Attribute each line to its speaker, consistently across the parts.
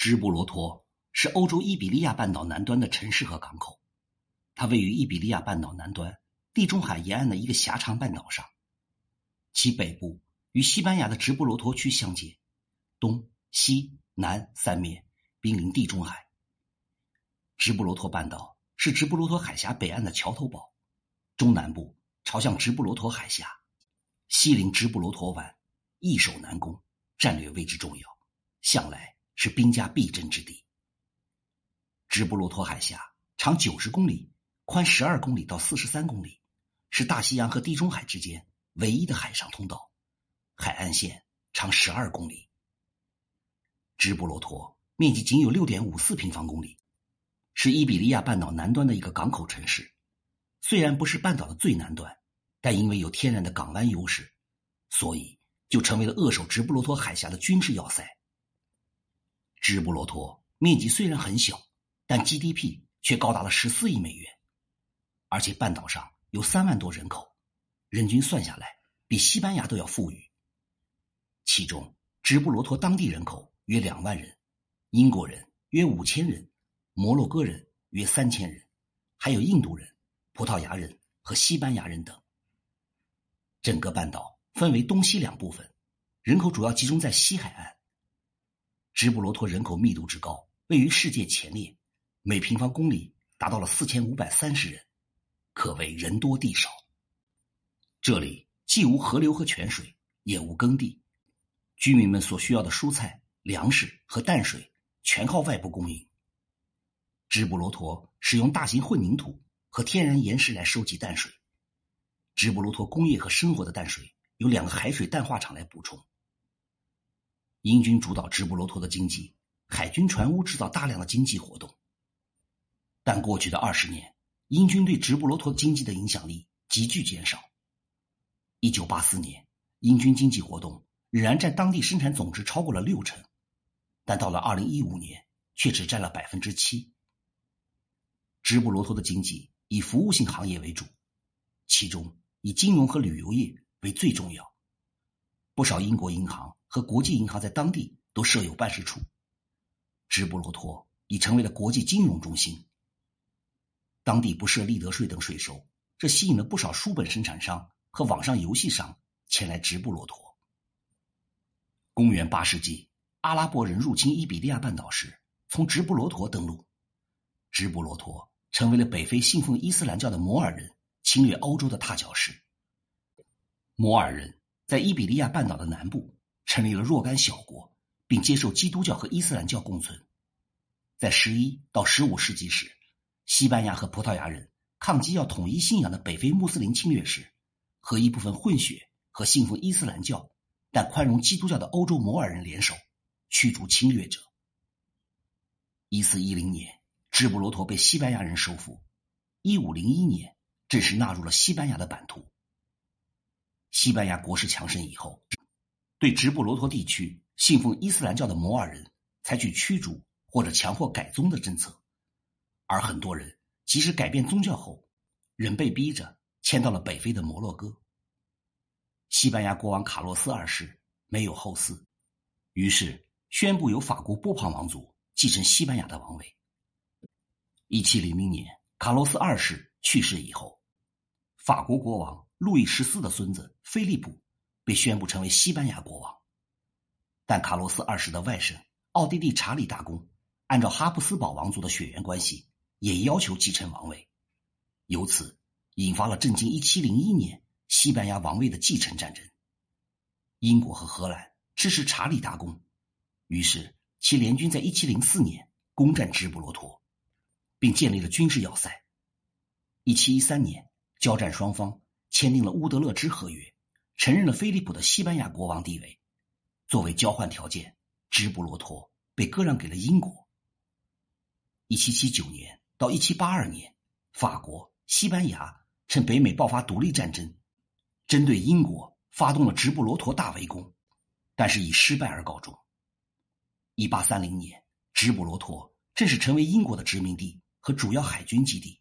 Speaker 1: 直布罗陀是欧洲伊比利亚半岛南端的城市和港口，它位于伊比利亚半岛南端地中海沿岸的一个狭长半岛上，其北部与西班牙的直布罗陀区相接，东西南三面濒临地中海。直布罗陀半岛是直布罗陀海峡北岸的桥头堡，中南部朝向直布罗陀海峡，西临直布罗陀湾，易守难攻，战略位置重要，向来。是兵家必争之地。直布罗陀海峡长九十公里，宽十二公里到四十三公里，是大西洋和地中海之间唯一的海上通道，海岸线长十二公里。直布罗陀面积仅有六点五四平方公里，是伊比利亚半岛南端的一个港口城市。虽然不是半岛的最南端，但因为有天然的港湾优势，所以就成为了扼守直布罗陀海峡的军事要塞。直布罗陀面积虽然很小，但 GDP 却高达了十四亿美元，而且半岛上有三万多人口，人均算下来比西班牙都要富裕。其中，直布罗陀当地人口约两万人，英国人约五千人，摩洛哥人约三千人，还有印度人、葡萄牙人和西班牙人等。整个半岛分为东西两部分，人口主要集中在西海岸。直布罗陀人口密度之高，位于世界前列，每平方公里达到了四千五百三十人，可谓人多地少。这里既无河流和泉水，也无耕地，居民们所需要的蔬菜、粮食和淡水全靠外部供应。直布罗陀使用大型混凝土和天然岩石来收集淡水，直布罗陀工业和生活的淡水由两个海水淡化厂来补充。英军主导直布罗陀的经济，海军船坞制造大量的经济活动。但过去的二十年，英军对直布罗陀经济的影响力急剧减少。一九八四年，英军经济活动仍然占当地生产总值超过了六成，但到了二零一五年，却只占了百分之七。直布罗陀的经济以服务性行业为主，其中以金融和旅游业为最重要。不少英国银行。和国际银行在当地都设有办事处，直布罗陀已成为了国际金融中心。当地不设利得税等税收，这吸引了不少书本生产商和网上游戏商前来直布罗陀。公元八世纪，阿拉伯人入侵伊比利亚半岛时，从直布罗陀登陆，直布罗陀成为了北非信奉伊斯兰教的摩尔人侵略欧洲的踏脚石。摩尔人在伊比利亚半岛的南部。成立了若干小国，并接受基督教和伊斯兰教共存。在十一到十五世纪时，西班牙和葡萄牙人抗击要统一信仰的北非穆斯林侵略时，和一部分混血和信奉伊斯兰教但宽容基督教的欧洲摩尔人联手，驱逐侵略者。一四一零年，直布罗陀被西班牙人收复。一五零一年，正式纳入了西班牙的版图。西班牙国势强盛以后。对直布罗陀地区信奉伊斯兰教的摩尔人采取驱逐或者强迫改宗的政策，而很多人即使改变宗教后，仍被逼着迁到了北非的摩洛哥。西班牙国王卡洛斯二世没有后嗣，于是宣布由法国波旁王族继承西班牙的王位。一七零零年，卡洛斯二世去世以后，法国国王路易十四的孙子菲利普。被宣布成为西班牙国王，但卡洛斯二世的外甥奥地利查理大公，按照哈布斯堡王族的血缘关系，也要求继承王位，由此引发了震惊1701年西班牙王位的继承战争。英国和荷兰支持查理大公，于是其联军在1704年攻占直布罗陀，并建立了军事要塞。1713年，交战双方签订了乌德勒支合约。承认了菲利普的西班牙国王地位，作为交换条件，直布罗陀被割让给了英国。一七七九年到一七八二年，法国、西班牙趁北美爆发独立战争，针对英国发动了直布罗陀大围攻，但是以失败而告终。一八三零年，直布罗陀正式成为英国的殖民地和主要海军基地。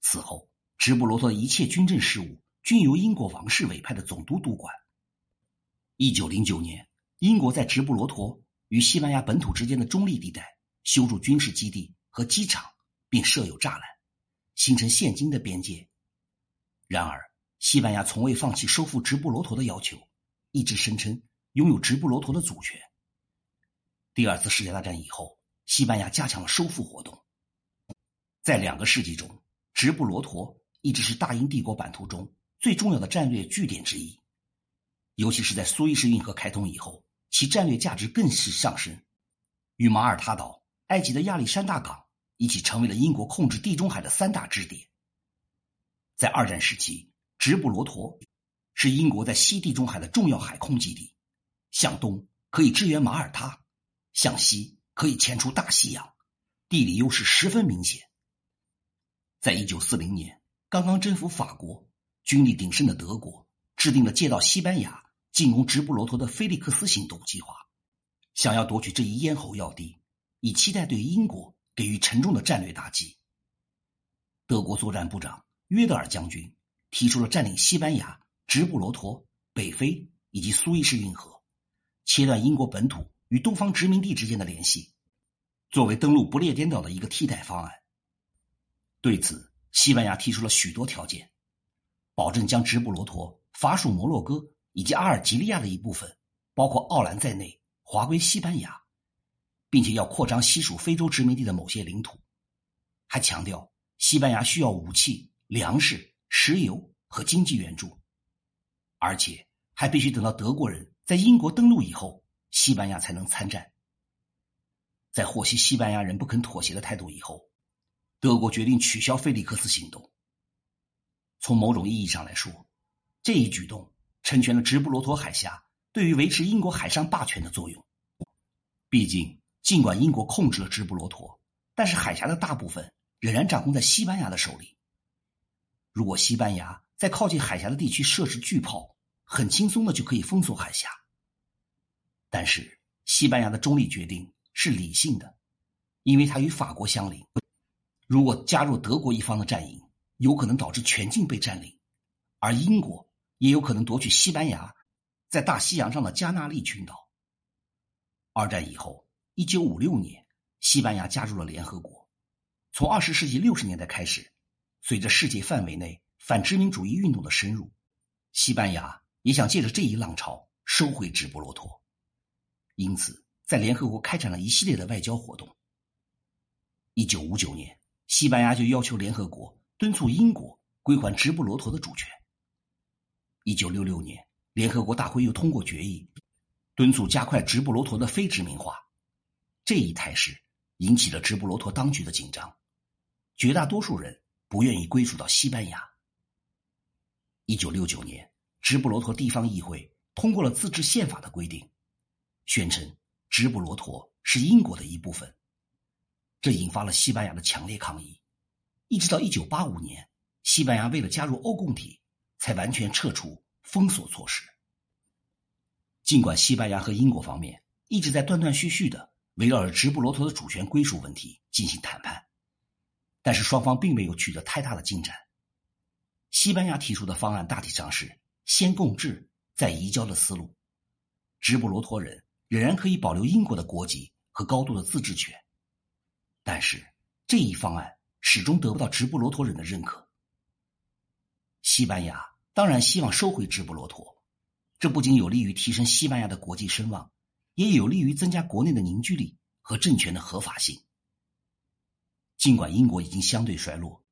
Speaker 1: 此后，直布罗陀的一切军政事务。均由英国王室委派的总督督管。一九零九年，英国在直布罗陀与西班牙本土之间的中立地带修筑军事基地和机场，并设有栅栏，形成现今的边界。然而，西班牙从未放弃收复直布罗陀的要求，一直声称拥有直布罗陀的主权。第二次世界大战以后，西班牙加强了收复活动。在两个世纪中，直布罗陀一直是大英帝国版图中最重要的战略据点之一，尤其是在苏伊士运河开通以后，其战略价值更是上升。与马耳他岛、埃及的亚历山大港一起，成为了英国控制地中海的三大支点。在二战时期，直布罗陀是英国在西地中海的重要海空基地，向东可以支援马耳他。向西可以迁出大西洋，地理优势十分明显。在一九四零年，刚刚征服法国、军力鼎盛的德国制定了借道西班牙进攻直布罗陀的菲利克斯行动计划，想要夺取这一咽喉要地，以期待对英国给予沉重的战略打击。德国作战部长约德尔将军提出了占领西班牙、直布罗陀、北非以及苏伊士运河，切断英国本土。与东方殖民地之间的联系，作为登陆不列颠岛的一个替代方案。对此，西班牙提出了许多条件，保证将直布罗陀、法属摩洛哥以及阿尔及利亚的一部分，包括奥兰在内，划归西班牙，并且要扩张西属非洲殖民地的某些领土。还强调，西班牙需要武器、粮食、石油和经济援助，而且还必须等到德国人在英国登陆以后。西班牙才能参战。在获悉西班牙人不肯妥协的态度以后，德国决定取消菲利克斯行动。从某种意义上来说，这一举动成全了直布罗陀海峡对于维持英国海上霸权的作用。毕竟，尽管英国控制了直布罗陀，但是海峡的大部分仍然掌控在西班牙的手里。如果西班牙在靠近海峡的地区设置巨炮，很轻松的就可以封锁海峡。但是，西班牙的中立决定是理性的，因为它与法国相邻。如果加入德国一方的战营，有可能导致全境被占领，而英国也有可能夺取西班牙在大西洋上的加纳利群岛。二战以后，一九五六年，西班牙加入了联合国。从二十世纪六十年代开始，随着世界范围内反殖民主义运动的深入，西班牙也想借着这一浪潮收回直布罗陀。因此，在联合国开展了一系列的外交活动。一九五九年，西班牙就要求联合国敦促英国归还直布罗陀的主权。一九六六年，联合国大会又通过决议，敦促加快直布罗陀的非殖民化。这一态势引起了直布罗陀当局的紧张，绝大多数人不愿意归属到西班牙。一九六九年，直布罗陀地方议会通过了自治宪法的规定。宣称直布罗陀是英国的一部分，这引发了西班牙的强烈抗议。一直到一九八五年，西班牙为了加入欧共体，才完全撤除封锁措施。尽管西班牙和英国方面一直在断断续续的围绕着直布罗陀的主权归属问题进行谈判，但是双方并没有取得太大的进展。西班牙提出的方案大体上是先共治再移交的思路，直布罗陀人。仍然可以保留英国的国籍和高度的自治权，但是这一方案始终得不到直布罗陀人的认可。西班牙当然希望收回直布罗陀，这不仅有利于提升西班牙的国际声望，也有利于增加国内的凝聚力和政权的合法性。尽管英国已经相对衰落，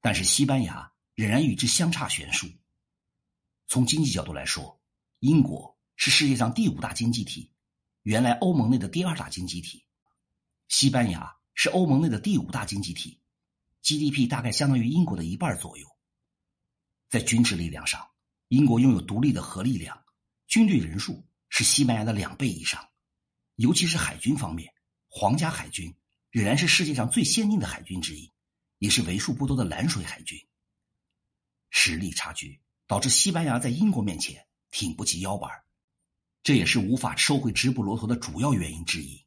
Speaker 1: 但是西班牙仍然与之相差悬殊。从经济角度来说，英国是世界上第五大经济体。原来欧盟内的第二大经济体，西班牙是欧盟内的第五大经济体，GDP 大概相当于英国的一半左右。在军事力量上，英国拥有独立的核力量，军队人数是西班牙的两倍以上，尤其是海军方面，皇家海军仍然是世界上最先进的海军之一，也是为数不多的蓝水海军。实力差距导致西班牙在英国面前挺不起腰板这也是无法收回直布罗陀的主要原因之一。